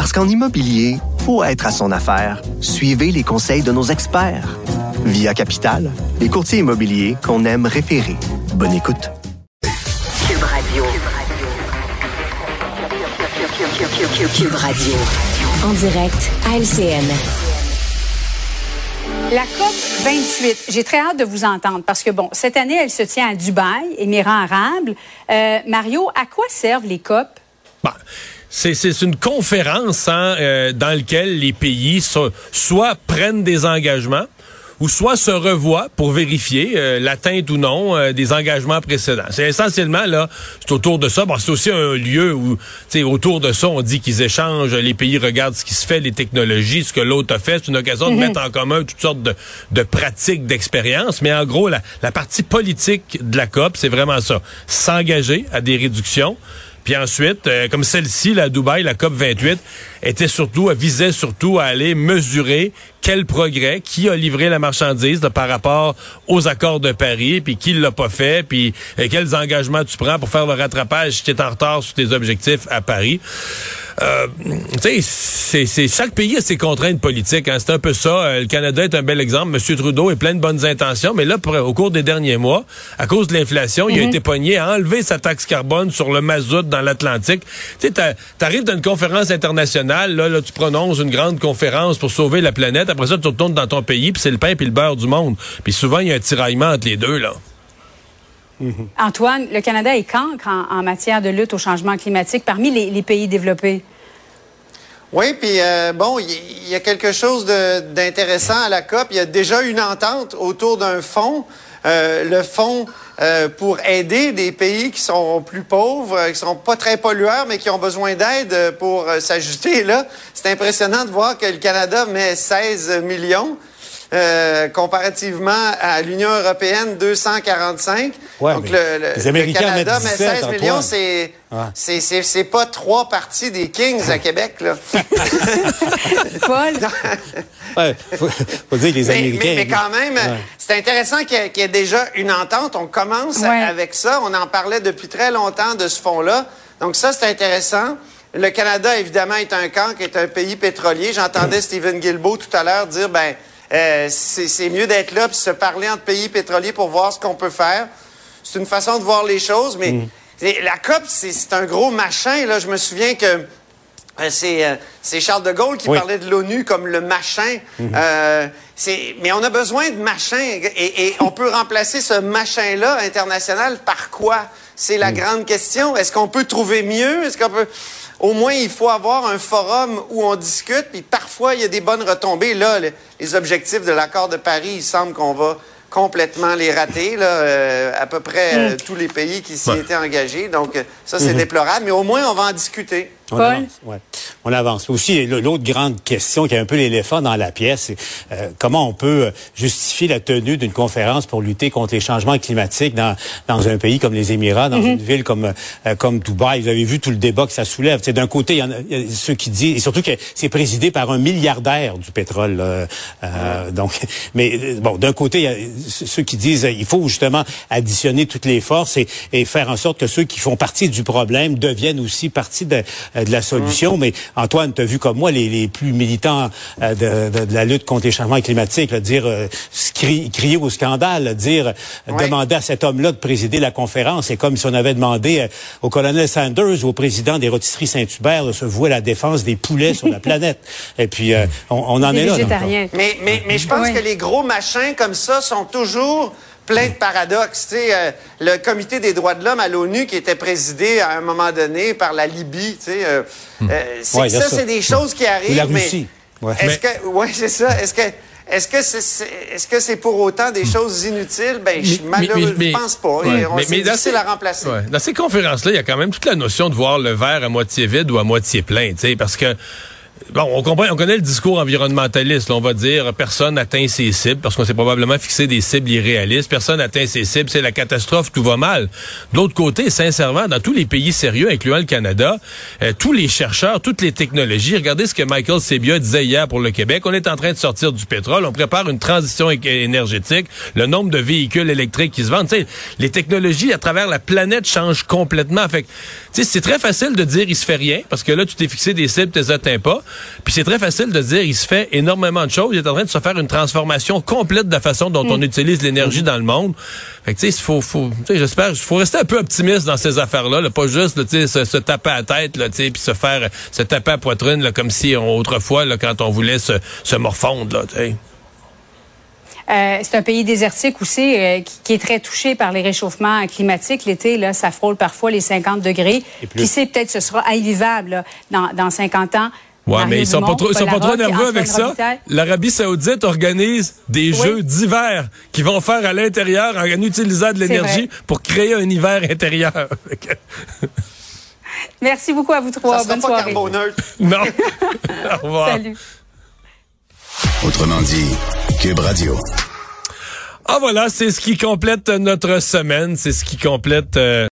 Parce qu'en immobilier, faut être à son affaire. Suivez les conseils de nos experts. Via Capital, les courtiers immobiliers qu'on aime référer. Bonne écoute. Cube Radio. Cube Radio. En direct à LCN. La COP 28, j'ai très hâte de vous entendre parce que, bon, cette année, elle se tient à Dubaï, Émirats arabes. Euh, Mario, à quoi servent les COP? Bah, c'est une conférence hein, euh, dans laquelle les pays so soit prennent des engagements, ou soit se revoient pour vérifier euh, l'atteinte ou non euh, des engagements précédents. C'est essentiellement là, c'est autour de ça. Bon, c'est aussi un lieu où, tu sais, autour de ça, on dit qu'ils échangent, les pays regardent ce qui se fait, les technologies, ce que l'autre a fait. C'est une occasion de Mhm. mettre en commun toutes sortes de, de pratiques, d'expériences. Mais en gros, la, la partie politique de la COP, c'est vraiment ça. S'engager à des réductions. Puis ensuite, euh, comme celle-ci, la Dubaï, la COP 28, était surtout, elle visait surtout à aller mesurer quel progrès, qui a livré la marchandise par rapport aux accords de Paris, puis qui l'a pas fait, puis euh, quels engagements tu prends pour faire le rattrapage si tu es en retard sur tes objectifs à Paris. Euh, c'est- chaque pays a ses contraintes politiques. Hein, c'est un peu ça. Euh, le Canada est un bel exemple. Monsieur Trudeau est plein de bonnes intentions, mais là, pour- au cours des derniers mois, à cause de l'inflation, il a été pogné à enlever sa taxe carbone sur le mazout dans l'Atlantique. Tu sais, t'a- t'arrives dans une conférence internationale, là, là, tu prononces une grande conférence pour sauver la planète. Après ça, tu retournes dans ton pays, puis c'est le pain puis le beurre du monde. Puis souvent, il y a un tiraillement entre les deux, là. Antoine, le Canada est cancre en, en matière de lutte au changement climatique parmi les, les pays développés? Oui, puis euh, bon, il y, a quelque chose d'intéressant à la COP. Il y a déjà une entente autour d'un fonds, euh, le fonds euh, pour aider des pays qui sont plus pauvres, euh, qui sont pas très pollueurs, mais qui ont besoin d'aide euh, pour euh, s'ajuster. Là, c'est impressionnant de voir que le Canada met 16 millions. comparativement à l'Union européenne, 245. Ouais, Donc, mais le, le- les le Américains Canada mettent 17, 16 millions, c'est Ouais. c'est- c'est c'est pas trois parties des Kings à Québec, là. Paul? Ouais, faut, faut dire que les Mais, Américains. mais- mais quand même, Ouais. c'est intéressant qu'il y, ait- qu'il y ait déjà une entente. On commence Ouais. avec ça. On en parlait depuis très longtemps de ce fonds-là. Donc ça, c'est intéressant. Le Canada, évidemment, est un camp, qui est un pays pétrolier. J'entendais Stephen Guilbeault tout à l'heure dire, ben, euh, c'est c'est mieux d'être là puis se parler entre pays pétroliers pour voir ce qu'on peut faire. C'est une façon de voir les choses, mais c'est- la COP, c'est un gros machin. Là, je me souviens que euh, c'est euh, c'est Charles de Gaulle qui Oui. parlait de l'ONU comme le machin. Euh, c'est- mais on a besoin de machin et, et on peut remplacer ce machin-là international par quoi? C'est la grande question. Est-ce qu'on peut trouver mieux? Est-ce qu'on peut... Au moins, il faut avoir un forum où on discute, puis parfois, il y a des bonnes retombées. Là, le- les objectifs de l'accord de Paris, il semble qu'on va complètement les rater, là, euh, à peu près euh, tous les pays qui s'y Ouais. étaient engagés. Donc, euh, ça, c'est déplorable, mais au moins, on va en discuter. On Paul? avance, ouais. On avance. Aussi, l'autre grande question qui est un peu l'éléphant dans la pièce, c'est euh, comment on peut euh, justifier la tenue d'une conférence pour lutter contre les changements climatiques dans, dans un pays comme les Émirats, dans une ville comme euh, comme Dubaï? Vous avez vu tout le débat que ça soulève. C'est d'un côté, il y en a, il y a ceux qui disent, et surtout que c'est présidé par un milliardaire du pétrole. Euh, donc, mais bon, d'un côté, il y a ceux qui disent il faut justement additionner toutes les forces et, et faire en sorte que ceux qui font partie du problème deviennent aussi partie de, euh, de la solution. Mais Antoine, tu as vu comme moi les, les plus militants euh, de, de- de la lutte contre les changements climatiques, là, dire euh, cri- crier au scandale, là, dire euh, Ouais. demander à cet homme-là de présider la conférence. C'est comme si on avait demandé euh, au colonel Sanders, au président des rôtisseries Saint-Hubert, de se vouer à la défense des poulets sur la planète. Et puis euh, on, on en est là. Mais, mais, mais je pense que les gros machins comme ça sont toujours pleins de paradoxes. Tu sais, euh, le comité des droits de l'homme à l'ONU qui était présidé à un moment donné par la Libye, tu sais, euh, euh, c'est- Ouais, il y a ça, ça. c'est des choses qui arrivent. Ou la mais Russie. Ouais. Est-ce que, ouais, c'est ça. Est-ce que, est-ce que c'est, est-ce que c'est pour autant des choses inutiles? Ben, je, malheureusement, je pense pas. ouais, on- mais- c'est mais dans ces- à remplacer. ouais, dans ces conférences-là, il y a quand même toute la notion de voir le verre à moitié vide ou à moitié plein, tu sais, parce que Bon, on comprend, on connaît le discours environnementaliste. On va dire personne n'atteint ses cibles parce qu'on s'est probablement fixé des cibles irréalistes. Personne n'atteint ses cibles, c'est la catastrophe, tout va mal. De l'autre côté, sincèrement, dans tous les pays sérieux, incluant le Canada, euh, tous les chercheurs, toutes les technologies, regardez ce que Michael Sebia disait hier pour le Québec. On est en train de sortir du pétrole, on prépare une transition énergétique, le nombre de véhicules électriques qui se vendent, sais, les technologies à travers la planète changent complètement. Fait c'est très facile de dire il se fait rien parce que là tu t'es fixé des cibles, tu les atteins pas. Puis c'est très facile de dire, il se fait énormément de choses. Il est en train de se faire une transformation complète de la façon dont on mm. utilise l'énergie dans le monde. Fait que tu sais, il faut, faut j'espère, il faut rester un peu optimiste dans ces affaires-là, pas juste, tu sais, se, taper à la tête, là, tu sais, puis se faire, se taper à la poitrine, là, comme si autrefois, là, quand on voulait se, se morfondre, là, tu sais. Euh, c'est un pays désertique aussi euh, qui, est très touché par les réchauffements climatiques. L'été, là, ça frôle parfois les 50 degrés. Qui sait, peut-être ce sera invivable dans, dans 50 ans. Ouais, mais ils sont pas trop, ils sont pas trop nerveux avec ça. L'Arabie Saoudite organise des jeux d'hiver qui vont faire à l'intérieur en utilisant de l'énergie pour créer un hiver intérieur. Merci beaucoup à vous trois. Ça Bonne pas soirée. Non. Au revoir. Salut. Autrement dit, Cube Radio. Ah voilà, c'est ce qui complète notre semaine, c'est ce qui complète euh,